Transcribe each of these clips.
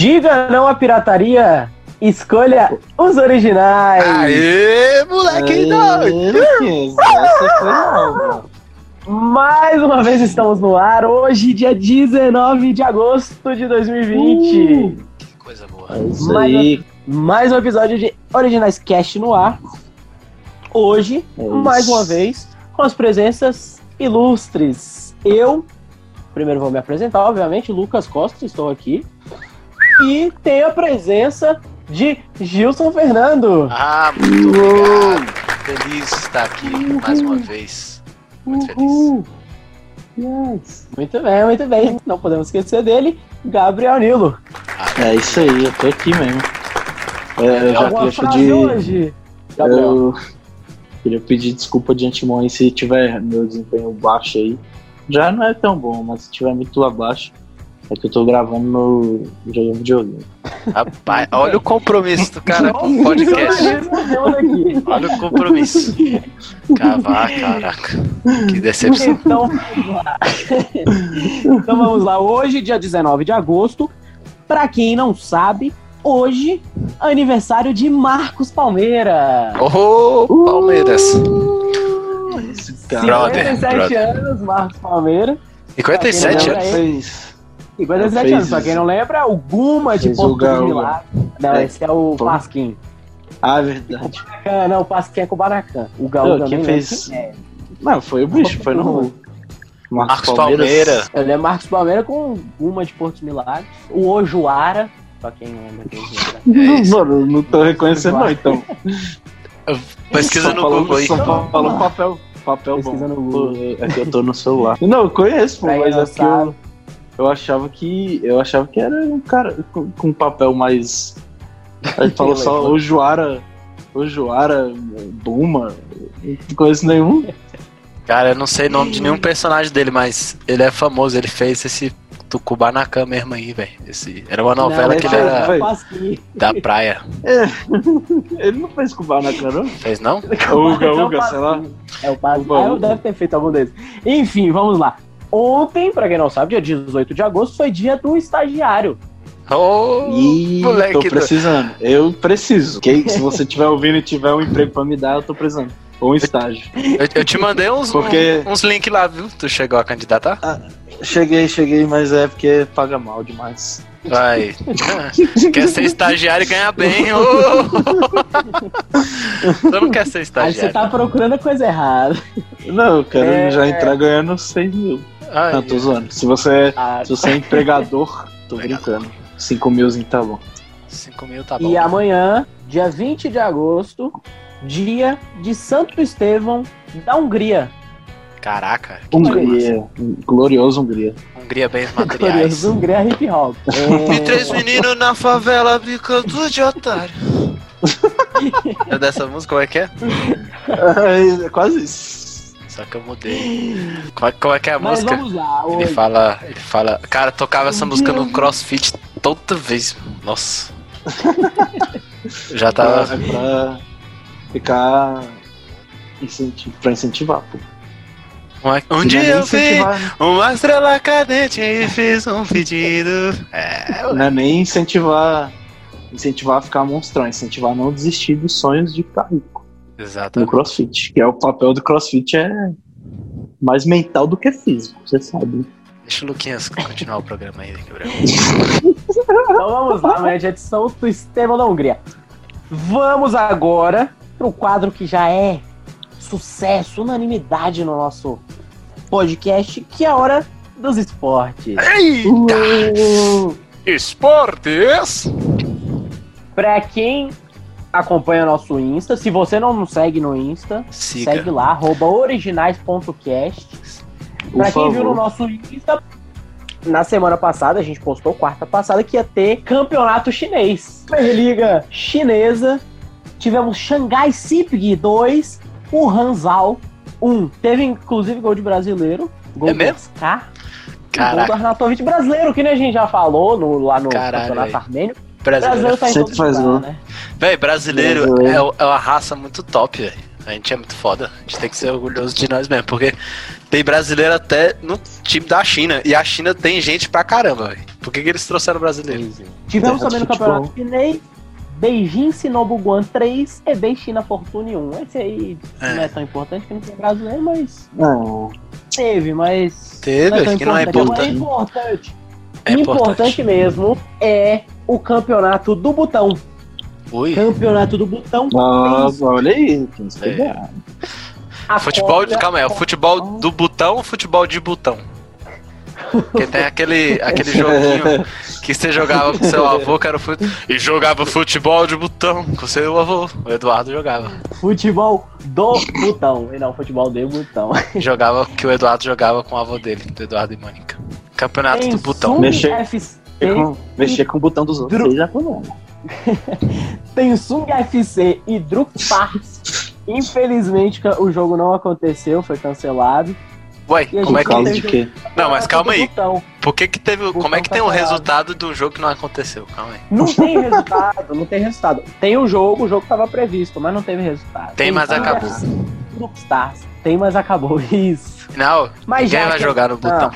Diga não à pirataria. Escolha os originais. Aê, moleque doido! Mais uma vez estamos no ar, hoje, dia 19 de agosto de 2020. Que coisa boa. É isso Mais, aí. mais um episódio de Originais Cast no ar. Hoje, É mais uma vez, com as presenças ilustres. Eu, primeiro vou me apresentar, obviamente, Lucas Costa, estou aqui. E tenho a presença de Gilson Fernando. Ah, muito obrigado. Feliz de estar aqui mais uma vez. Muito feliz. Uhul. Yes. Muito bem, muito bem. Não podemos esquecer dele, Gabriel Nilo. É isso aí, eu tô aqui mesmo. É, eu já Alguma queria frase pedir. hoje? Gabriel. Eu queria pedir desculpa de antemão aí se tiver meu desempenho baixo aí. Já não é tão bom, mas se tiver muito abaixo, é que eu tô gravando no jogando videogame. Rapaz, olha o compromisso do cara com o podcast. Aqui. Olha o compromisso. Cavar, caraca. Que decepção. Então vamos lá. Então vamos lá. Hoje, dia 19 de agosto, pra quem não sabe, hoje aniversário de Marcos Palmeira. Ô, Palmeiras. Cara Brother, 57 brother. anos, Marcos Palmeira. 57 Não, anos. Aí. fez. 57 Fez- anos, pra quem não lembra, o Guma de o Porto dos. Milagres. Não, É. esse é o Pô. Pasquim. Ah, verdade. Ah, não, o Pasquim é com o Baracan. O Gaúga Não, quem nem fez- lembro quem é. Não, foi o bicho, foi no. Marcos Palmeira. Ele é Marcos Palmeira com uma de Porto Milagres. O Ojuara, pra quem não lembra quem é. É isso. Mano, não tô reconhecendo não, então. Pesquisa no Google aí. Só falou papel, papel bom. Pesquisa no Pô, Google. É que eu tô no celular. Não, eu conheço, mas não é que eu. Eu achava que. Eu achava que era um cara com, com papel mais. Aí falou só o Joara. O Joara, Buma. Não conheço nenhum. Cara, eu não sei o nome de nenhum personagem dele, mas ele é famoso. Ele fez esse Tucubanacan mesmo aí, velho. Esse- Era uma novela Não, que ele é era da praia. Ele não fez Kubanacan, não? Fez não? Uga, É o Uga, sei lá. É o. Uga, Ah, Uga. deve ter feito algum desses. Enfim, vamos lá. Ontem, pra quem não sabe, dia 18 de agosto, foi dia do estagiário. Ô, Ih, moleque tô do- precisando. Eu preciso. Que, se você tiver ouvindo e tiver um emprego pra me dar, eu tô precisando. Ou um estágio. Eu, eu te mandei uns, Porque- uns links lá, viu? Tu chegou a candidatar? Cheguei, cheguei, mas é porque paga mal demais. Vai. quer ser estagiário e ganhar bem. ô. tu não quer ser Aí você estagiário. tá procurando a coisa errada. Não, eu quero É. já entrar ganhando 6 mil. Ai, Não, tô zoando. Se você, Ah, se você é empregador, tô brincando. 5 milzinho tá bom. 5 mil tá bom. E amanhã, dia 20 de agosto, dia de Santo Estevão da Hungria. Caraca. que. Hungria. Glorioso Hungria. Hungria bens materiais. Glorioso Hungria Hip Hop. É, E três meninos na favela brincando de otário. é dessa música, como é que é? É quase isso. Só que eu mudei. Como é, como é que é a Mas música? vamos lá. Ele Hoje. fala, ele fala. Cara, tocava essa música no crossfit toda vez. Nossa. Já Pra, tava. é pra ficar. Incentivo, pra incentivar, pô. Um, um é dia nem eu vi incentivar, uma estrela cadente e fiz um pedido. É, Não é nem incentivar. Incentivar a ficar monstrão, incentivar a não desistir dos sonhos de ficar rico no exatamente. crossfit. Que é o papel do crossfit é mais mental do que físico, você sabe. Deixa o Luquinhas continuar o programa aí, Gabriel. Então vamos lá, amanhã é dia de Santo Estevão da Hungria. Vamos agora pro quadro que já é sucesso, unanimidade no nosso podcast, que é a hora dos esportes. Eita! Uh! Esportes! Pra quem acompanha nosso Insta, se você não nos segue no Insta, Siga. segue lá, arroba originais.cast. Pra quem viu no favor. nosso Insta, na semana passada, a gente postou quarta passada que ia ter campeonato chinês. Superliga chinesa. Tivemos Xangai Sipg 2, o Hanzal 1. Teve inclusive gol de brasileiro. Gol É do mesmo? Oscar. Gol do Arnautovic brasileiro, que nem a gente já falou no, lá no Caralho, campeonato armênio. Brasileiro. Tá Sempre faz gol. né? Véi, brasileiro Brasileiro. é, é uma raça muito top, velho. A gente é muito foda. A gente tem que ser orgulhoso de nós mesmo, porque tem brasileiro até no time da China. E a China tem gente pra caramba, velho. Por que, que eles trouxeram brasileiro? É. Tivemos também no campeonato chinês Beijing Shinobu Guan 3 e Bei China Fortune 1. Esse aí É. não é tão importante que não tem brasileiro, mas Não. teve, mas. Teve, não é tão que não é É importante. importante. É importante importante. mesmo é o campeonato do botão. Ui. Campeonato do botão. Nossa, olha aí. É. Futebol de. Calma aí, é o futebol do botão ou futebol de botão? Porque tem aquele, aquele joguinho que você jogava com seu avô, que era o fute... E jogava futebol de botão com seu avô. O Eduardo jogava. Futebol do botão. E não, futebol de botão. Jogava que o Eduardo jogava com o avô dele, do Eduardo e Mônica. Campeonato Tem do botão. Mexer- FC, Mexer com, mexer com o botão dos outros. Dru- aí já foi bom. tem Sung FC e Druk Stars. Infelizmente o jogo não aconteceu, foi cancelado. Ué, como é que. causa de quê? Não, mas calma aí. Botão. Por que que teve. O Como é que tem botão um resultado do jogo que não aconteceu? Calma aí. Não tem resultado, não tem resultado. Tem o jogo, o jogo estava previsto, mas não teve resultado. Tem, mas Sung acabou. FC, Druk Stars. Tem, mas acabou. Isso. Não, Mas ninguém já vai que- jogar no botão.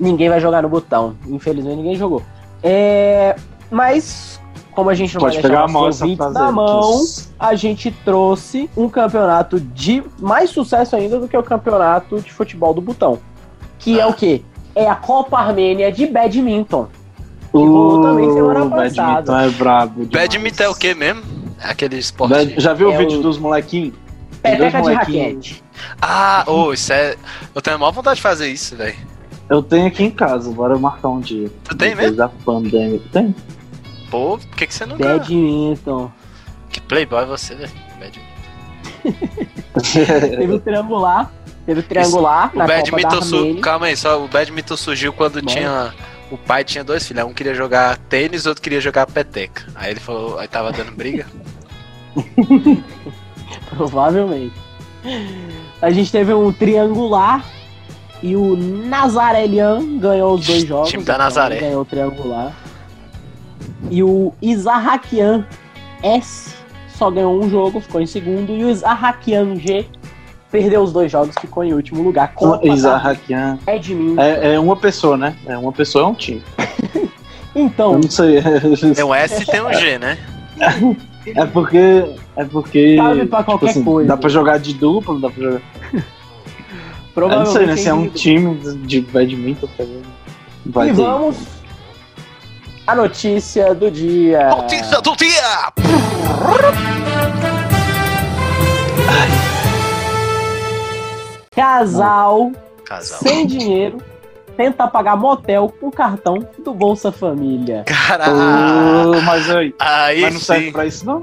Ninguém vai jogar no botão. Infelizmente ninguém jogou. É, mas, como a gente não Pode vai pegar a deixar ouvintes frase. na mão, que- a gente trouxe um campeonato de mais sucesso ainda do que o campeonato de futebol do botão. Que é Ah. o quê? É a Copa Armênia de Badminton. rolou também semana O passada. Badminton é brabo. demais. Badminton é o que mesmo? É aquele esporte. Bad- Já viu É o vídeo o- dos molequinhos? Peteca de molequinhos. raquete. Ah, ô, isso é. Eu tenho a maior vontade de fazer isso, velho. Eu tenho aqui em casa, bora marcar um dia. Tu tem Depois mesmo? da pandemia. Tem? Pô, por que, que você nunca. Badminton. Que playboy você, velho. Badminton. Teve o triangular. Teve o triangular O na da badminton su... Calma aí, só o badminton surgiu quando Bom. tinha. O pai tinha dois filhos, um queria jogar tênis, outro queria jogar peteca. Aí ele falou, aí tava dando briga. Provavelmente. A gente teve um triangular e o Nazarelian ganhou os dois jogos. Time da então Nazaré. Ganhou o triangular. E o Isarrakian S só ganhou um jogo, ficou em segundo. E o Isarrakian G perdeu os dois jogos, ficou em último lugar. Copa Isarrakian. da Edmilson. É, é uma pessoa, né? É uma pessoa, é um time. Eu Então, não sei. Tem um S e tem um G, né? É porque. É porque. Cabe pra qualquer assim, coisa. Dá pra jogar de duplo, dá pra jogar. Eu não provavelmente. sei, né? Se é um individual. time de badminton também. Vai E ter. vamos. A notícia do dia. Notícia do dia! Casal Casal. sem dinheiro tenta pagar motel com cartão do Bolsa Família. Caralho! Mas aí. Aí Mas não serve sim. pra isso, não?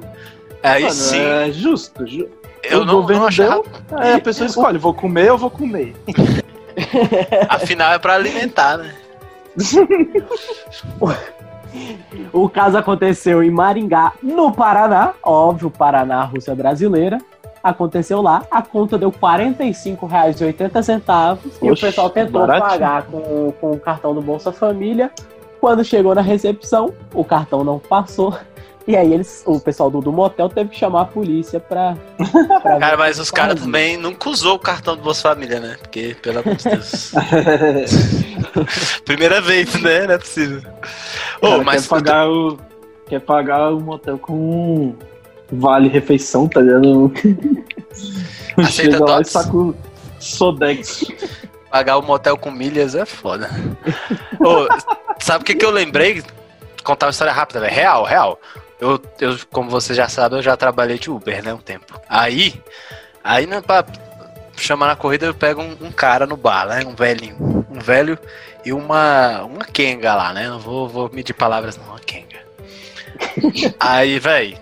Aí Mano, sim. É justo. ju- Eu o não, governo não achava. deu. Aí a pessoa escolhe, vou comer ou vou comer. Afinal é pra alimentar, né? O caso aconteceu em Maringá, no Paraná. Óbvio, Paraná, Rússia brasileira. Aconteceu lá, a conta deu R$ 45,80 e o pessoal tentou baratinho. pagar com, com o cartão do Bolsa Família. Quando chegou na recepção, o cartão não passou. E aí eles, o pessoal do, do motel teve que chamar a polícia pra. pra Cara, mas os caras também nunca usou o cartão do Bolsa Família, né? Porque, pelo amor de Deus. Primeira vez, né? Não é possível. Cara, mas quer pagar o. Quer pagar o motel com vale refeição, tá ligado? Aceita Chega lá e saca o Sodex. pagar o motel com milhas é foda. Ô, sabe o que, que eu lembrei? Contar uma história rápida, velho. Real, real. Eu, eu, como você já sabe, eu já trabalhei de Uber, né? Um tempo. Aí, aí né, pra chamar na corrida, eu pego um, um cara no bar, né? Um velhinho. Um velho e uma, uma Kenga lá, né? Não vou, vou medir palavras, não. Uma Kenga. Aí, velho,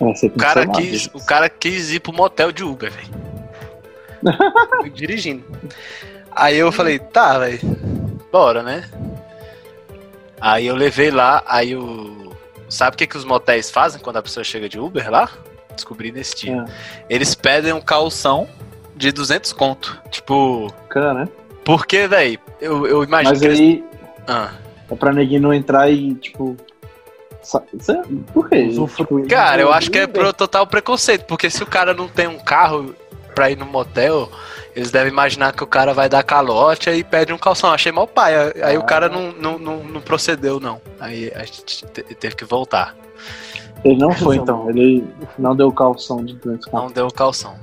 o cara quis, o cara quis ir pro motel de Uber, velho. Dirigindo. Aí eu falei, tá, velho, bora, né? Aí eu levei lá, aí o. Sabe o que, que os motéis fazem quando a pessoa chega de Uber lá? Descobri nesse dia. Eles pedem um calção de 200 conto. Tipo, Cara, né? porque, velho, eu, eu imagino Mas que eles. aí Ah. é pra neguinho não entrar e, tipo. Por quê? Tipo, Cara, eu acho que é pro total preconceito, porque se o cara não tem um carro, pra ir no motel, eles devem imaginar que o cara vai dar calote e pede um calção. Achei mal pai. Aí o cara não, não, não, não procedeu, não. Aí a gente teve que voltar. Ele não foi, então. Ele não deu calção de doença. Não deu calção.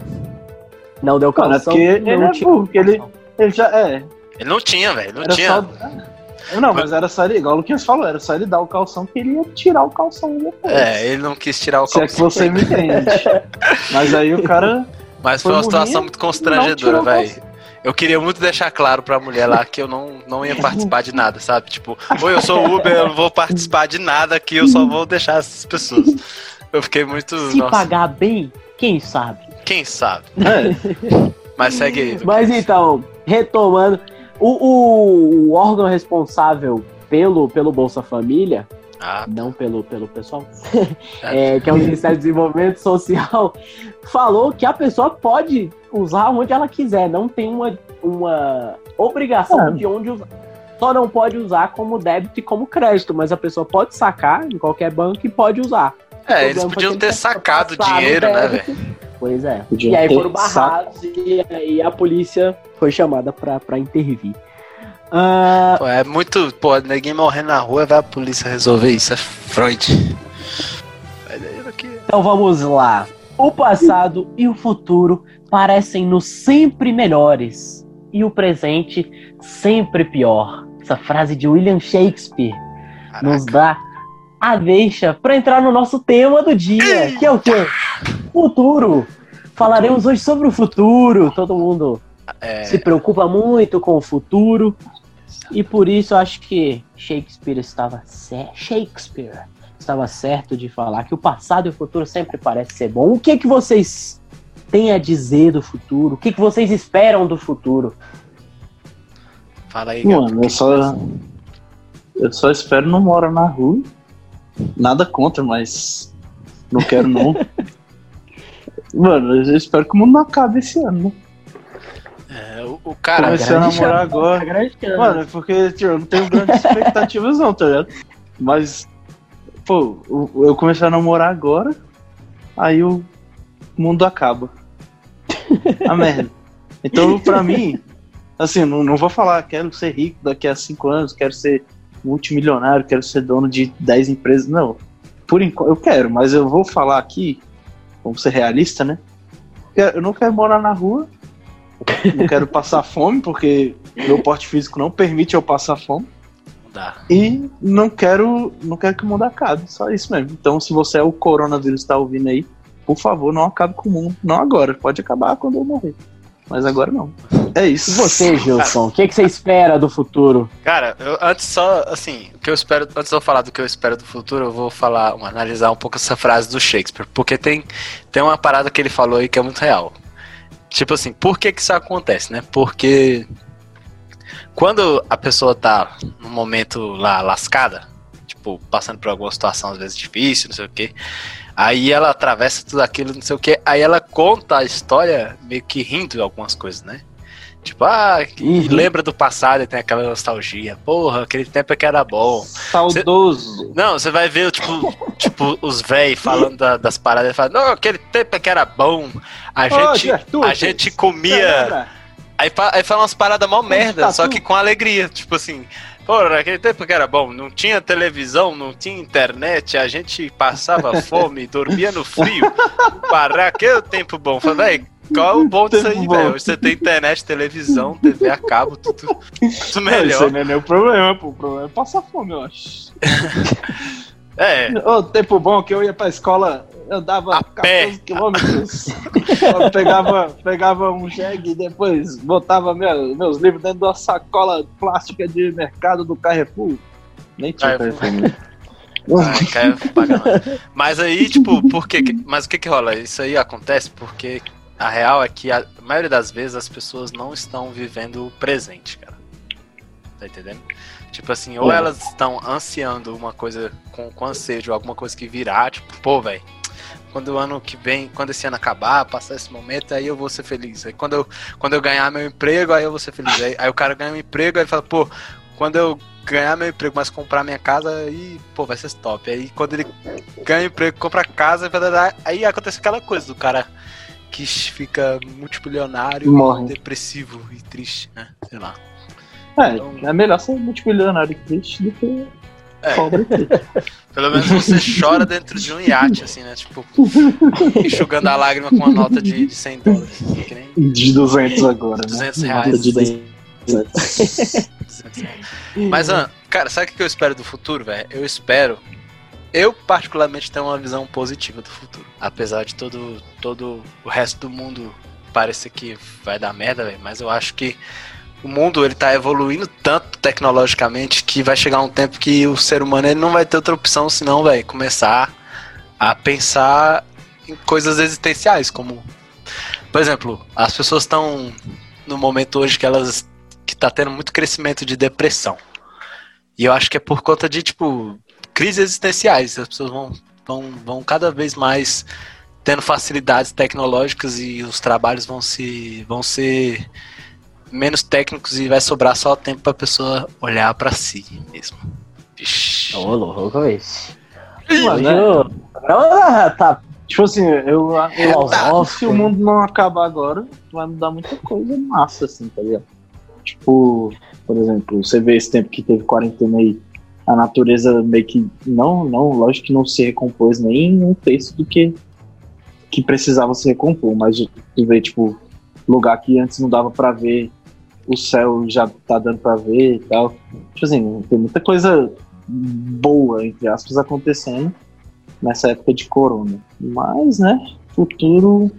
Não deu Mano, é calção. porque ele é tinha burro, porque ele, calção. ele já é. Ele não tinha, velho. Não Era tinha. só. Não, mas era só ele, igual o Luquinhas falou, era só ele dar o calção que ele ia tirar o calção depois. É, ele não quis tirar o Se é que calção. você me entende. Mas aí o cara. Mas foi foi uma situação muito constrangedora, velho. Eu queria muito deixar claro pra mulher lá que eu não, não ia participar de nada, sabe? Tipo, oi, eu sou Uber, eu não vou participar de nada aqui, eu só vou deixar essas pessoas. Eu fiquei muito. Se nossa, pagar bem, quem sabe? quem sabe? É, Mas segue aí. Mas então, retomando, o, o- o órgão responsável pelo, pelo Bolsa Família, Ah, não pelo, pelo pessoal, é, que é o Ministério do Desenvolvimento Social, falou que a pessoa pode usar onde ela quiser, não tem uma, uma obrigação É. de onde usar. Só não pode usar como débito e como crédito, mas a pessoa pode sacar em qualquer banco e pode usar. é, eles podiam ter sacado dinheiro, né, velho? Pois é. Podiam e aí foram barrados e aí a polícia foi chamada pra intervir. Ah, Pô, é muito. Pô, ninguém morrendo na rua, vai a polícia resolver isso. É Freud. Então vamos lá. O passado e o futuro parecem-nos sempre melhores e o presente sempre pior. Essa frase de William Shakespeare nos dá a deixa para entrar no nosso tema do dia, que é o quê? Futuro. Falaremos hoje sobre o futuro. Todo mundo É, se preocupa muito com o futuro e por isso eu acho que Shakespeare estava Shakespeare estava certo de falar que o passado e o futuro sempre parece ser bom. O que que vocês têm a dizer do futuro? O que que vocês esperam do futuro? fala aí, mano, eu só. Eu só espero não morar na rua. Nada contra, mas. Não quero não. Mano, eu espero que o mundo não acabe esse ano, né? O, cara. Comecei a grande namorar chance. agora. Mano, é porque tipo, eu não tenho grandes expectativas não, tá ligado? Mas, pô, eu eu comecei a namorar agora, aí o mundo acaba. A merda. Então, pra mim, assim, não, não vou falar, quero ser rico daqui a cinco anos, quero ser multimilionário, quero ser dono de 10 empresas. Não. Por enquanto, eu quero, mas eu vou falar aqui, vamos ser realista, né? Eu não quero morar na rua, não quero passar fome, porque meu porte físico não permite eu passar fome. Não dá. E não quero, não quero que o mundo acabe, só isso mesmo. Então, se você é o coronavírus está ouvindo aí, por favor, não acabe com o mundo. Não agora, pode acabar quando eu morrer. Mas agora não. É isso. E você, Gilson, o que que você espera do futuro? Cara, eu, antes só, assim, o que eu espero, antes de eu falar do que eu espero do futuro, eu vou falar, analisar um pouco essa frase do Shakespeare, porque tem, tem uma parada que ele falou aí que é muito real. Tipo assim, por que que isso acontece, né? Porque quando a pessoa tá num momento lá lascada, tipo, passando por alguma situação às vezes difícil, não sei o quê, aí ela atravessa tudo aquilo, não sei o quê, aí ela conta a história meio que rindo de algumas coisas, né? Tipo, ah, Uhum. lembra do passado e tem aquela nostalgia. Porra, aquele tempo é que era bom. Saudoso. Não, você vai ver, tipo, tipo os véi falando da- das paradas e fala, não, aquele tempo é que era bom. A gente, Gertrudes, a gente comia. Aí, aí fala umas paradas mal merda, só que com alegria. Tipo assim, pô, naquele tempo que era bom, não tinha televisão, não tinha internet, a gente passava fome, dormia no frio. Para aquele tempo bom. Fala, véi, qual é o bom disso aí, velho? Você tem internet, televisão, TV a cabo, tudo, tudo Não, isso melhor. não é nem o problema, pô. O problema é passar fome, eu acho. É, Ô, tempo bom que eu ia pra escola, eu dava A pé. 14 quilômetros. eu pegava, pegava um jegue e depois botava meu- meus livros dentro de uma sacola plástica de mercado do Carrefour. Nem tinha Carrefour. Carrefour. né? Ah. Mas aí, tipo, por que- Mas o que que rola? Isso aí acontece porque a real é que a maioria das vezes as pessoas não estão vivendo o presente, cara. Tá entendendo? Tipo assim, ou elas estão ansiando uma coisa com, com anseio alguma coisa que virá, tipo, pô, velho. Quando o ano que vem, quando esse ano acabar, passar esse momento, aí eu vou ser feliz. Aí quando eu, quando eu ganhar meu emprego, aí eu vou ser feliz. Aí, aí o cara ganha um emprego, aí ele fala, pô, quando eu ganhar meu emprego, mas comprar minha casa, aí, pô, vai ser top. Aí quando ele ganha emprego, compra casa, aí acontece aquela coisa do cara que fica multimilionário, Morre. depressivo e triste, né? Sei lá. É, é melhor ser multimilionário e triste do que É. pobre e triste. Pelo menos você chora dentro de um iate, assim, né? Tipo, enxugando a lágrima com uma nota de, de 100 dólares. Que nem De 200 agora, né? 200 Nota reais. de 200. 200 reais. Mas, cara, sabe o que eu espero do futuro, velho? Eu espero. Eu, particularmente, tenho uma visão positiva do futuro. Apesar de todo, todo o resto do mundo parecer que vai dar merda, velho. Mas eu acho que o mundo ele tá evoluindo tanto tecnologicamente que vai chegar um tempo que o ser humano ele não vai ter outra opção senão, velho, começar a pensar em coisas existenciais, como. Por exemplo, as pessoas estão no momento hoje que elas. que tá tendo muito crescimento de depressão. E eu acho que é por conta de, tipo, crises existenciais. As pessoas vão, vão, vão cada vez mais tendo facilidades tecnológicas e os trabalhos vão se vão ser menos técnicos e vai sobrar só tempo pra pessoa olhar pra si mesmo. Vixe. Ô, louco, esse. Mano, né? tá Tipo assim, eu, eu filosófico. se o mundo não acabar agora, vai mudar muita coisa massa, assim, tá ligado? Tipo, por exemplo, você vê esse tempo que teve quarentena aí, a natureza meio que. Não, não, lógico que não se recompôs nem um terço do que, que precisava se recompor, mas tu vê, tipo, lugar que antes não dava pra ver, o céu já tá dando pra ver e tal. Tipo assim, tem muita coisa boa, entre aspas, acontecendo nessa época de corona. Mas, né, futuro,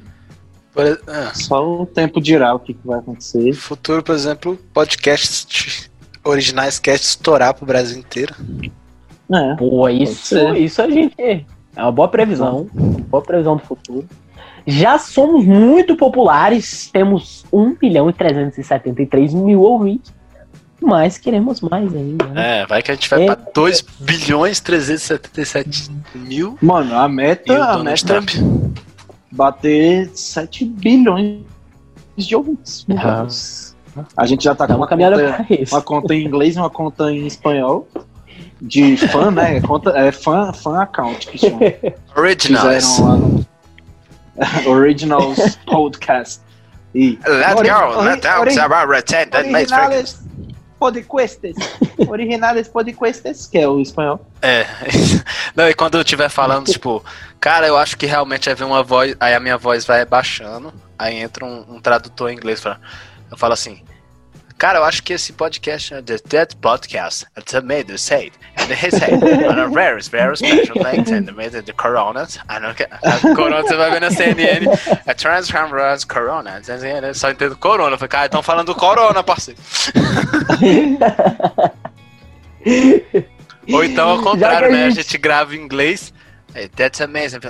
Por ah, só o tempo dirá o que, que vai acontecer. futuro, por exemplo, podcasts originais cast estourar pro Brasil inteiro. É, Pô, isso, ser. isso a gente. É uma boa previsão. Uma boa previsão do futuro. Já somos muito populares. Temos 1 milhão e 373 mil ouvintes. Mas queremos mais ainda. Né? É, vai que a gente vai É. pra 2 bilhões 377 mil mano, a meta, o a meta Trump. é bater 7 bilhões de ouvintes. Deus. A gente já tá com uma caminhando conta, pra uma conta em inglês e uma conta em espanhol. De fã, né? Conta, é fã, fã account que chama. Originals. A Originals Podcast. E Let's go, let's go, ori- about retain that makes Originales Podquestes. Originales Podquestes, que é o espanhol. É. Não, e quando eu estiver falando, tipo, cara, eu acho que realmente vai vir uma voz, aí a minha voz vai baixando, aí entra um, um tradutor em inglês, fala- eu falo assim, cara, eu acho que esse podcast é The Dead Podcast, it's made to say, and he said, on a very, very special things, and made the coronas, I don't a corona você vai ver na CNN, é Transformers Corona, eu só entendo corona, eu falei, cara, estão falando do corona, parceiro. Ou então, ao contrário, que a né? A gente- gente grava em inglês. É, That's amazing.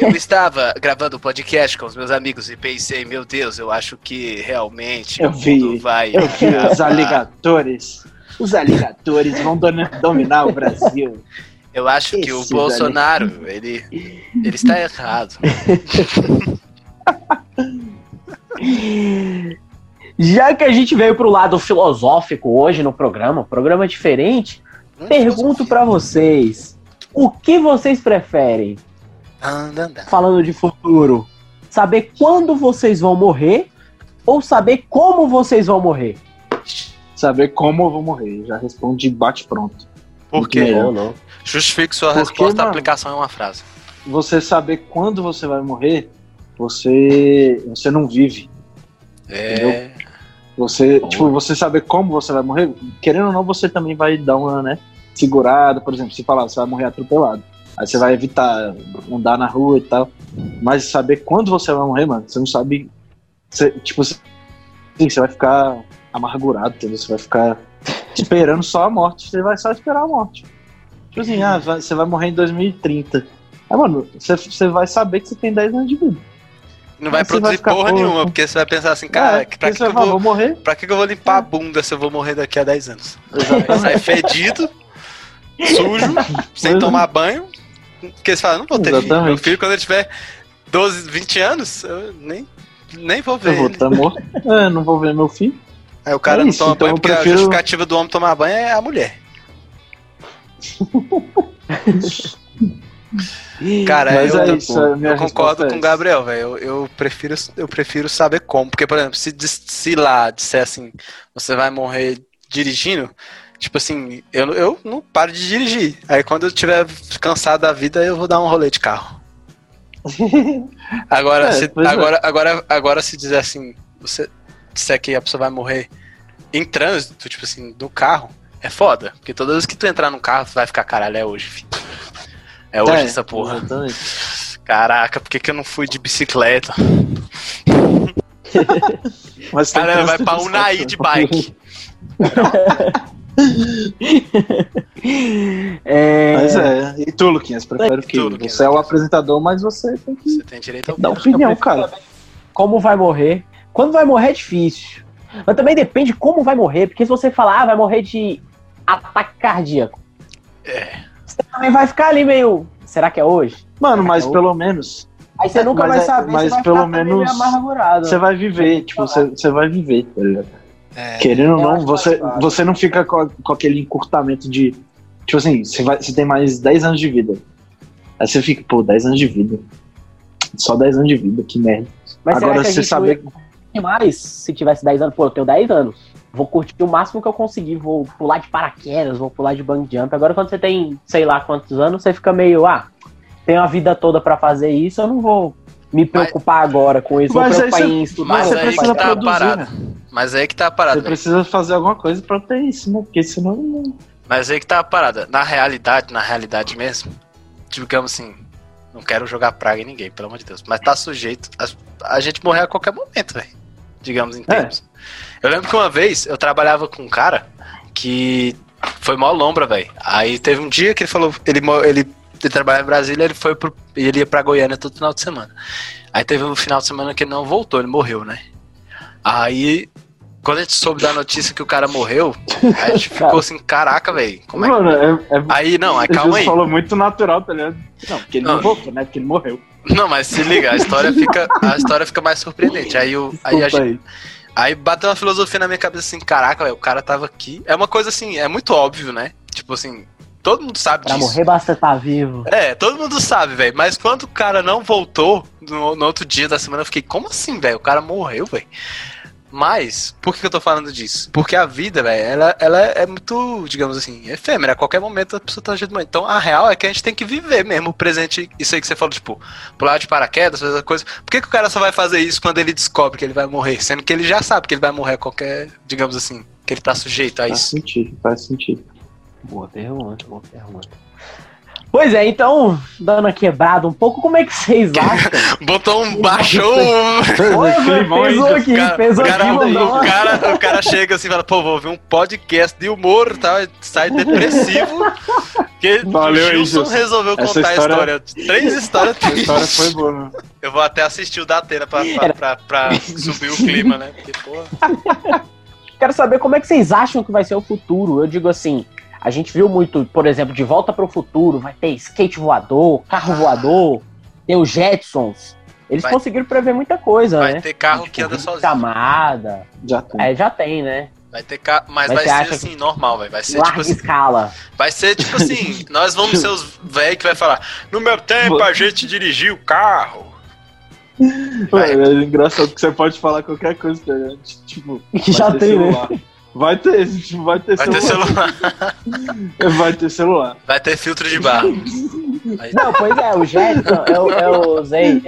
Eu estava gravando o podcast com os meus amigos e pensei, meu Deus, eu acho que realmente Eu o vi, mundo vai. Eu vi os aligatores. Os aligatores vão dominar o Brasil. Eu acho que o Bolsonaro, ele, ele está errado. Já que a gente veio pro lado filosófico hoje no programa, programa diferente, pergunto pra vocês: o que vocês preferem? Anda, anda. Falando de futuro, saber quando vocês vão morrer ou saber como vocês vão morrer? Saber como eu vou morrer. Já respondi bate pronto. Por quê? Justifique sua Porque, resposta mano, aplicação em uma frase. Você saber quando você vai morrer, você, você não vive. É. Você, Boa. tipo, você saber como você vai morrer, querendo ou não, você também vai dar uma, né, segurada, por exemplo, se falar, você vai morrer atropelado. Aí você vai evitar andar na rua e tal. Mas saber quando você vai morrer, mano, você não sabe. Você, tipo, você, sim, você vai ficar amargurado, entendeu? Você vai ficar esperando só a morte. Você vai só esperar a morte. Tipo assim, ah, vai- você vai morrer em 2030. Aí, mano, você, você vai saber que você tem 10 anos de vida. Não vai Aí vai produzir ficar porra porra. nenhuma, porque você vai pensar assim, cara, É, pra que, você que eu vai vou. vou morrer? Pra que, que eu vou limpar a bunda se eu vou morrer daqui a 10 anos? Vai Exatamente. sair fedido, sujo, sem é. tomar banho. Porque você fala, não vou ter filho. Meu filho, quando ele tiver 12, 20 anos, eu nem, nem vou ver. Eu vou estar morto. É, não vou ver meu filho. Aí o cara É não toma então banho porque a prefiro- justificativa do homem tomar banho é a mulher. Cara, Mas eu, é isso, a minha eu concordo é com o essa. Gabriel, velho. Eu, eu prefiro, eu prefiro saber como. Porque, por exemplo, se, se lá disser assim, você vai morrer dirigindo, tipo assim, eu, eu não paro de dirigir. Aí quando eu tiver cansado da vida, eu vou dar um rolê de carro. Agora, É, se, é. agora, agora, agora se dizer assim, você disser que a pessoa vai morrer em trânsito, tipo assim, no carro, é foda. Porque todas as vezes que tu entrar no carro, tu vai ficar, caralho, é hoje, filho. É hoje É, essa porra. exatamente. Caraca, por que, que eu não fui de bicicleta? Mas tem Cara, vai pra Unai de bike. É, Mas é. E tu, Luquinhas, prefere o quê? Você é o apresentador, mas você tem que Você tem direito ao dar opinião, cara. Como vai morrer? Quando vai morrer é difícil. Mas também depende como vai morrer, porque se você falar, ah, vai morrer de ataque cardíaco. É. Você também vai ficar ali meio. Será que é hoje? Mano, mas Eu- pelo menos Aí você nunca Mas vai é- saber. mas você vai pelo ficar também meio menos amargurado. você vai viver, tipo, você, você vai viver, tá ligado? É. Querendo ou não, você, fácil. você não fica com, com aquele encurtamento de. Tipo assim, você, vai, você tem mais 10 anos de vida. Aí você fica, pô, 10 anos de vida. Só 10 anos de vida, que merda. Mas será Agora você saber. mais se tivesse 10 anos? Pô, eu tenho 10 anos. Vou curtir o máximo que eu conseguir. Vou pular de paraquedas, vou pular de bang jump. Agora, quando você tem sei lá quantos anos, você fica meio, ah, tenho a vida toda pra fazer isso, eu não vou me preocupar agora com isso. Vou Mas aí preocupar você- em estudar. Mas você precisa tá produzir, né? Mas aí que tá a Você parada. velho. precisa fazer alguma coisa pra ter isso, né? Porque senão. não- Mas aí que tá a parada. Na realidade, na realidade mesmo, digamos assim, não quero jogar praga em ninguém, pelo amor de Deus. Mas tá sujeito a, a gente morrer a qualquer momento, velho. Digamos em É. termos. Eu lembro que uma vez eu trabalhava com um cara que foi mó lombra, velho. Aí teve um dia que ele falou, ele, ele, ele trabalhava em Brasília, ele foi pro, ele ia pra Goiânia todo final de semana. Aí teve um final de semana que ele não voltou, ele morreu, né? Aí, quando a gente soube da notícia que o cara morreu, a gente ficou assim, caraca, velho, como é. Mano, é. é Aí, não, aí calma aí. falou muito natural, tá ligado? Não, porque ele não, Não. voltou, né? Porque ele morreu. Não, mas se liga, a história fica, a história fica mais surpreendente. Aí, o, aí, a gente, aí bateu uma filosofia na minha cabeça assim, caraca, velho, o cara tava aqui. É uma coisa assim, é muito óbvio, né? Tipo assim, todo mundo sabe Pra disso. morrer basta estar vivo. É, todo mundo sabe, velho. Mas quando o cara não voltou no, no outro dia da semana, eu fiquei, como assim, velho? O cara morreu, velho. Mas, por que eu tô falando disso? Porque a vida, velho, ela, ela é muito, digamos assim, efêmera. A qualquer momento a pessoa tá jeito de morrer. Então a real é que a gente tem que viver mesmo o presente. Isso aí que você falou, tipo, pular de paraquedas, fazer essa coisa. Por que, que o cara só vai fazer isso quando ele descobre que ele vai morrer? Sendo que ele já sabe que ele vai morrer a qualquer, digamos assim, que ele tá sujeito a Faz isso. sentido, faz sentido. Boa pergunta, boa pergunta. Pois é, então, dando a quebrada um pouco, como é que vocês acham? Botou um. Baixou aí, pesou aqui, pesou aqui, o, cara, o cara chega assim e fala, pô, vou ouvir um podcast de humor, tá? Sai depressivo. Que Valeu o aí, Gilson Gilson. resolveu Essa contar história- a história. Três histórias A história tristes. foi boa, né? Eu vou até assistir o da Atena pra, pra, pra, pra subir o clima, né? Porque, porra. Quero saber como é que vocês acham que vai ser o futuro. Eu digo assim, a gente viu muito, por exemplo, de volta para o futuro, vai ter skate voador, carro voador, tem os Jetsons. Eles Vai- conseguiram prever muita coisa, Vai né? ter carro que Tipo, anda sozinho. Camada. Já tem. É, já tem, né? Vai ter carro, mas Mas vai ser assim, normal, velho. Vai ser Larga tipo assim. escala. Vai ser tipo assim, nós vamos ser os velhos que vai falar, no meu tempo a gente dirigiu o carro. Vai. É engraçado que você pode falar qualquer coisa, tá ligado? Tipo, Que vai já tem, né? Celular. Vai ter, vai ter Vai ter celular. celular, Vai ter celular. vai ter filtro de barro. Não, pois é, o Jetson, eu, eu usei.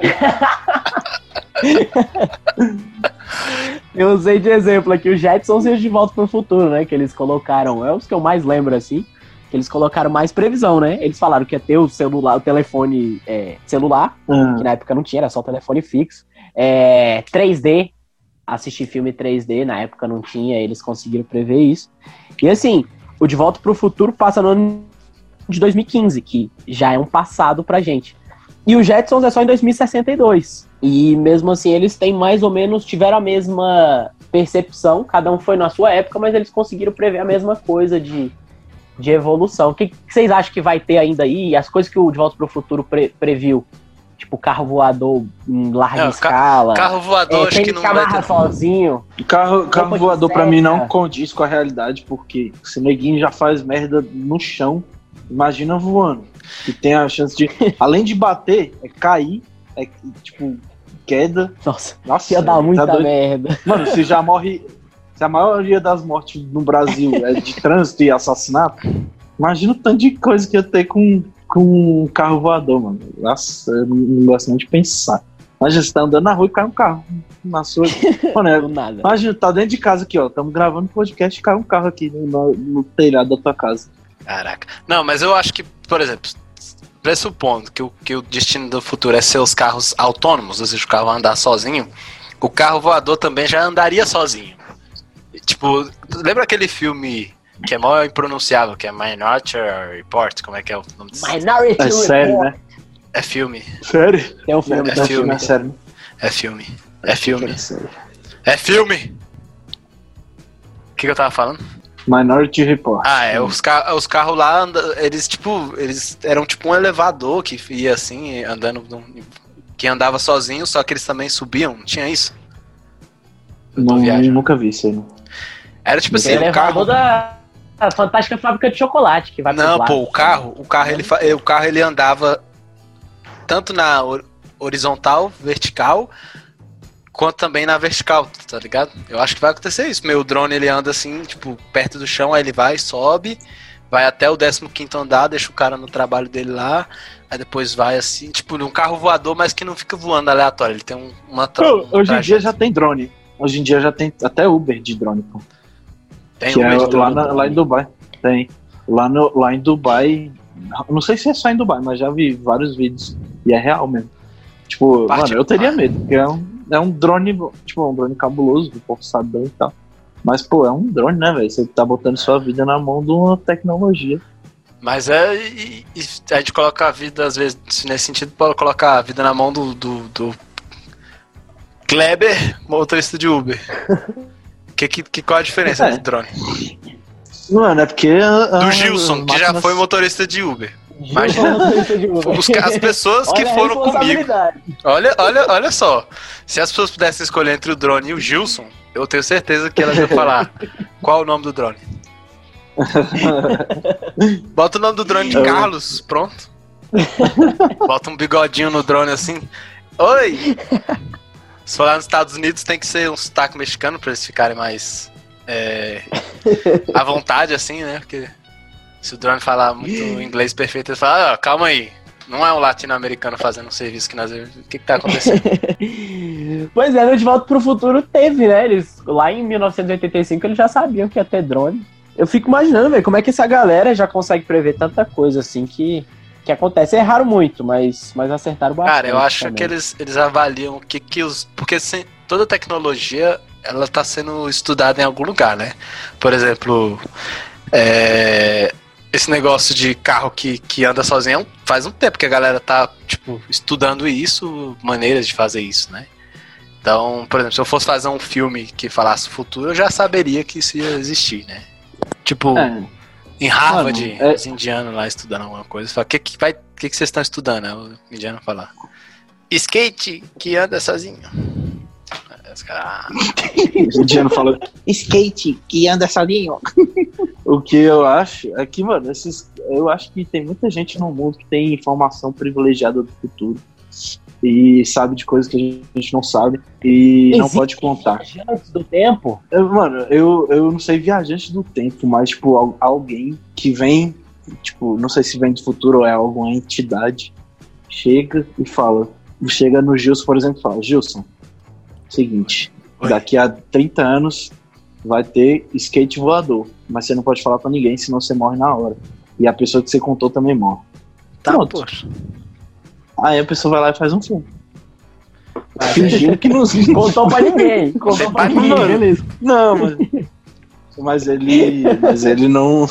eu usei de exemplo aqui o Jetsons e os de volta pro futuro, né? Que eles colocaram, é os que eu mais lembro assim. Que eles colocaram mais previsão, né? Eles falaram que ia ter o celular, o telefone é, celular, Ah, que na época não tinha, era só o telefone fixo. É, 3D, assistir filme 3D, na época não tinha, eles conseguiram prever isso. E assim, o De Volta pro Futuro passa no ano de 2015, que já é um passado pra gente. E o Jetsons é só em 2062. E mesmo assim, eles têm mais ou menos, tiveram a mesma percepção, cada um foi na sua época, mas eles conseguiram prever a mesma coisa de, de evolução. O que, que vocês acham que vai ter ainda aí? As coisas que o De Volta pro Futuro pre- previu? Tipo, carro voador em larga Não, ca- escala. Carro voador, é, acho que não vai ter. sozinho. Carro, carro voador pra seca. mim não condiz com a realidade, porque se neguinho já faz merda no chão, Imagina voando. Que tem a chance de. Além de bater, é cair, é tipo, queda. Nossa, Nossa, ia dar tá muita doido. merda. Mano, se já morre. Se a maioria das mortes no Brasil é de trânsito e assassinato, imagina o tanto de coisa que ia ter com, com um carro voador, mano. Nossa, eu não gosto nem de pensar. Imagina, você tá andando na rua e cai um carro na sua. Mano, é- Do nada. imagina, tá dentro de casa aqui, ó. Estamos gravando podcast e cai um carro aqui no, no telhado da tua casa. Caraca. Não, mas eu acho que, por exemplo, pressupondo que o, que o destino do futuro é ser os carros autônomos, ou seja, o carro andar sozinho, o carro voador também já andaria sozinho. Tipo, lembra aquele filme que é mó impronunciável, que é Minority Report? Como é que é o nome disso? Minority É sério, Report. né? É filme. Sério? Tem um filme. É Não, filme. É sério. né? É filme. É filme. É. É filme! O que, que eu tava falando? Minority Report. Ah, é, os, ca os carros lá, anda- eles tipo, eles eram tipo um elevador que ia assim, andando, num- que andava sozinho, só que eles também subiam, não tinha isso? Eu Não, nunca vi isso aí. Era tipo assim, o elevador carro... da da Fantástica Fábrica de Chocolate, que vai Não, pô, o carro, o carro, ele, o carro ele andava tanto na hor- horizontal, vertical, quanto também na vertical, tá ligado? Eu acho que vai acontecer isso. Meu drone ele anda assim, tipo, perto do chão, aí ele vai, sobe, vai até o 15 andar, deixa o cara no trabalho dele lá, aí depois vai assim, tipo, num carro voador, mas que não fica voando aleatório. Ele tem um, uma Pô, hoje em dia já tem drone. Hoje em dia já tem até Uber de drone, pô. Tem que um é lá, na- drone. lá em Dubai. Tem. Lá, no, lá em Dubai. Não sei se é só em Dubai, mas já vi vários vídeos. E é real mesmo. Tipo, Parte- mano, eu teria medo, porque é um, é um drone, tipo, um drone cabuloso, reforçadão e tal. Mas, pô, é um drone, né, velho? Você tá botando sua vida na mão de uma tecnologia. Mas é. E, e a gente coloca a vida, às vezes, nesse sentido, pode colocar a vida na mão do. do, do Kleber, motorista de Uber. Que, que, que, qual a diferença É. do drone? Mano, é porque. a- Do Gilson, que já máquinas- foi motorista de Uber. Imagina. Ca- as pessoas que Olha foram comigo. Olha, olha, olha só. Se as pessoas pudessem escolher entre o drone e o Gilson, eu tenho certeza que elas iam falar qual o nome do drone. Bota o nome do drone de Eu- Carlos, pronto. Bota um bigodinho no drone assim. Oi! Se for lá nos Estados Unidos, tem que ser um sotaque mexicano pra eles ficarem mais é, à vontade, assim, né? Porque se o drone falar muito inglês perfeito, ele fala, ah, calma aí. Não é um latino-americano fazendo um serviço que nós. O que, que tá acontecendo? Pois é, no De Volta pro Futuro teve, né? Eles, lá em 1985 eles já sabiam que ia ter drone. Eu fico imaginando, velho, como é que essa galera já consegue prever tanta coisa assim que, que acontece. Erraram muito, mas, mas acertaram bastante. Cara, eu acho também. que eles, eles avaliam o que, que os. Porque sem, toda tecnologia ela tá sendo estudada em algum lugar, né? Por exemplo, é, esse negócio de carro que, que anda sozinho faz um tempo que a galera tá, tipo, estudando isso, maneiras de fazer isso, né? Então, por exemplo, se eu fosse fazer um filme que falasse o futuro, eu já saberia que isso ia existir, né? Tipo, É, em Harvard, Mano, é- os indianos lá estudando alguma coisa. Fala, o que, que, vai, o que, que vocês estão estudando? Aí o indiano fala, skate que anda sozinho. Os caras, "Ah, o Diano falou. Skate que anda sozinho. O que eu acho é que, mano, esses, eu acho que tem muita gente no mundo que tem informação privilegiada do futuro e sabe de coisas que a gente não sabe e não Existe pode contar. Antes do tempo, Eu, mano, eu, eu não sei viajante do tempo, mas, tipo, al- alguém que vem, tipo, não sei se vem do futuro ou é alguma entidade, chega e fala. Chega no Gilson, por exemplo, e fala: Gilson, seguinte, Oi. daqui a 30 anos vai ter skate voador, mas você não pode falar pra ninguém, senão você morre na hora. E a pessoa que você contou também morre. tá, Pronto. poxa. Aí a pessoa vai lá e faz um filme. Fingindo que não. contou pra ninguém. Contou pra ninguém, mano. beleza. Não, mas. Mas ele. Mas ele não.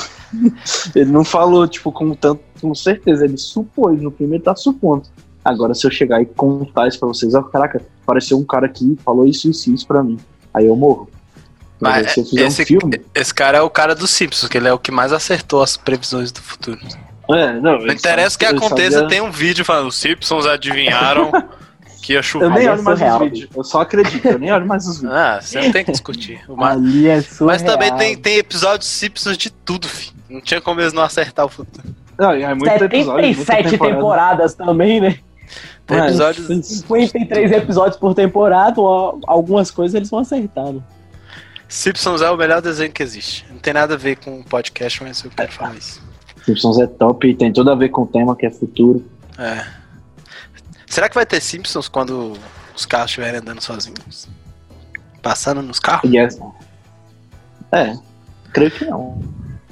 Ele não falou, tipo, com tanto. Com certeza. Ele supôs. No primeiro tá supondo. Agora, se eu chegar e contar isso pra vocês, ó, caraca, apareceu um cara aqui falou isso, isso, isso pra mim. Aí eu morro. Mas, Mas aí, se eu fizer esse, um filme. esse cara é o cara dos Simpsons, que ele é o que mais acertou as previsões do futuro. É, não, Não interessa o que aconteça, tem um vídeo falando, os Simpsons adivinharam que ia chover. Eu nem é olho mais surreal. os vídeos. Eu só acredito, eu nem olho mais os vídeos. Ah, você não tem que discutir. O ma- Ali é surreal. Mas também tem, tem episódios Simpsons de tudo, filho. Não tinha como eles não acertar o futuro. Não, é muito episódio, muita 77 temporada. temporadas também, né? Tem É, episódios. 53 episódios por temporada, algumas coisas eles vão acertando. Simpsons é o melhor desenho que existe. Não tem nada a ver com o podcast, mas eu quero falar isso. Simpsons é top e tem tudo a ver com o tema que é futuro. É. Será que vai ter Simpsons quando os carros estiverem andando sozinhos? Passando nos carros? E essa. É, creio que não.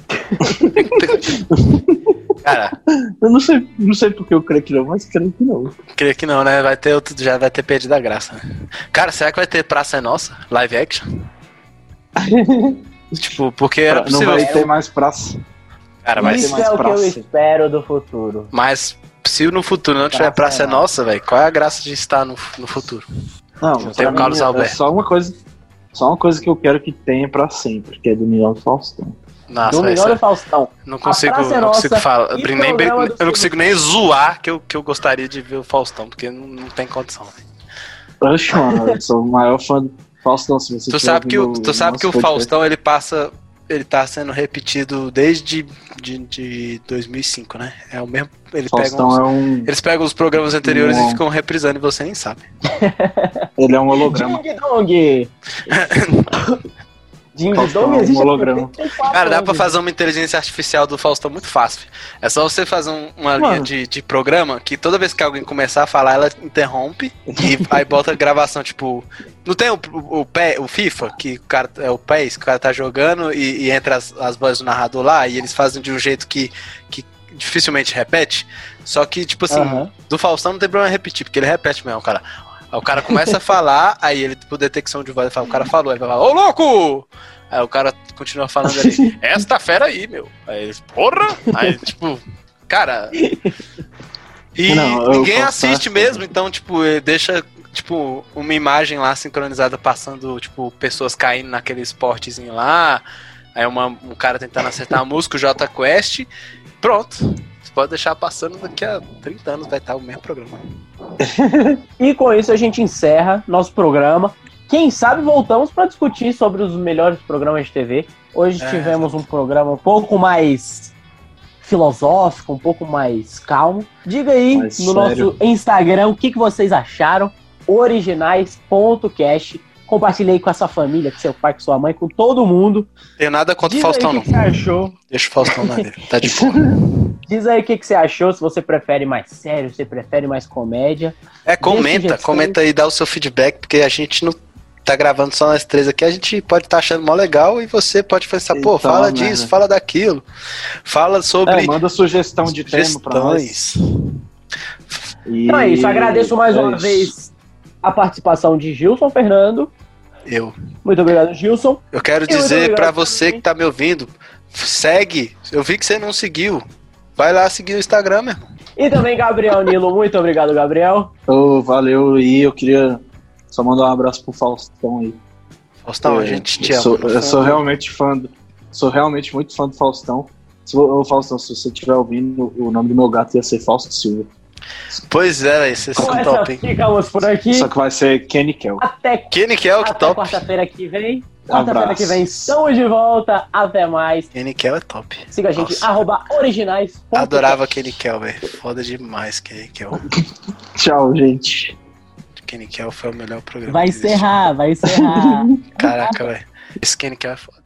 Cara, Eu não sei, não sei porque eu creio que não, mas creio que não. creio que não, né? Vai ter outro, já vai ter perdido a graça. Cara, será que vai ter Praça é Nossa? Live action? tipo, porque era não possível. vai ter mais praça. Cara, mas, Isso é o que eu espero do futuro. mas se no futuro não tiver Praça Praça é é Nossa, velho, qual é a graça de estar no, no futuro? Não, Tem pra o Carlos mim é Alberto. só uma coisa. Só uma coisa que eu quero que tenha pra sempre, que é do Milão do Faustão. Nossa, do sério. e Faustão. Não consigo, Praça é não consigo Nossa falar. e nem- nem- eu não consigo nem zoar que eu, que eu gostaria de ver o Faustão, porque não, não tem condição. velho. Oxe, mano, eu sou o maior fã do Faustão. Se você Tu sabe que o, tu sabe que o. Faustão ele passa. Ele tá sendo repetido desde de, de 2005, né? É o mesmo. Ele pega uns- é um. Eles pegam os programas anteriores Não. e ficam reprisando e você nem sabe. Ele é um holograma. Ding Dong! Ding Faustão existe holograma. 74 Cara, dá pra fazer uma inteligência artificial do Faustão muito fácil. É só você fazer um- uma Mano. linha de, de programa que toda vez que alguém começar a falar, ela interrompe e aí bota gravação, tipo. Não tem o, o, o, pé- o FIFA, que o cara é o PES, que o cara tá jogando e, e entra as, as vozes do narrador lá e eles fazem de um jeito que, que dificilmente repete. Só que, tipo assim, Aham. do Faustão não tem problema repetir, porque ele repete mesmo, cara. Aí o cara começa a falar, aí ele, por detecção de voz, ele fala, o cara falou, aí vai falar, ô louco! Aí o cara continua falando ali, esta fera aí, meu. Aí eles, porra! Aí, tipo, cara. E Não, ninguém assiste mesmo, então, tipo, ele deixa, tipo, uma imagem lá sincronizada passando, tipo, pessoas caindo naquele esportezinho lá. Aí uma, um cara tentando acertar a música, o J Quest. Pronto. Pode deixar passando daqui a 30 anos, vai estar o mesmo programa. E com isso a gente encerra nosso programa. Quem sabe voltamos para discutir sobre os melhores programas de TV. Hoje É, tivemos um programa um pouco mais filosófico, um pouco mais calmo. Diga aí no sério. nosso Instagram o que, que vocês acharam. Originais.cast. Compartilhei com essa família, com seu pai, com sua mãe, com todo mundo. Tenho nada contra o Diz aí Faustão, o não. que, que você achou. Deixa o Faustão na dele. Tá de boa. Diz aí o que, que você achou, se você prefere mais sério, se você prefere mais comédia. É, comenta, comenta aí, dá o seu feedback, porque a gente não tá gravando só nós três aqui, a gente pode estar achando mó legal e você pode pensar, pô, Então, fala né, disso, né? fala daquilo. Fala sobre É, manda sugestão de tema pra nós. E- Então é isso, agradeço mais é uma isso. vez a participação de Gilson Fernando. Eu. Muito obrigado, Gilson. Eu quero dizer também. você que tá me ouvindo, segue. Eu vi que você não seguiu. Vai lá seguir o Instagram, meu irmão. E também Gabriel Nilo. Muito obrigado, Gabriel. Ô, valeu, e eu queria só mandar um abraço pro Faustão aí. Faustão, a É, gente te eu ama. Sou, eu sou realmente fã do, Sou realmente muito fã do Faustão. Se, ô, Faustão, se você estiver ouvindo, o nome do meu gato ia ser Fausto Silva. Pois é, velho, vocês são top, hein? ficamos por aqui. Só que vai ser Kenny Kel. Até, Kenny Kell, que top. quarta-feira que vem. Quarta-feira que vem estamos de volta. Até mais. Kenny Kell é top. Siga a gente, arroba originais. Adorava Kenny Kell, velho. Foda demais Kenny Kell. Tchau, gente. Kenny Kell foi o melhor programa. Vai encerrar, vai encerrar. Caraca, velho. Esse Kenny Kell é foda.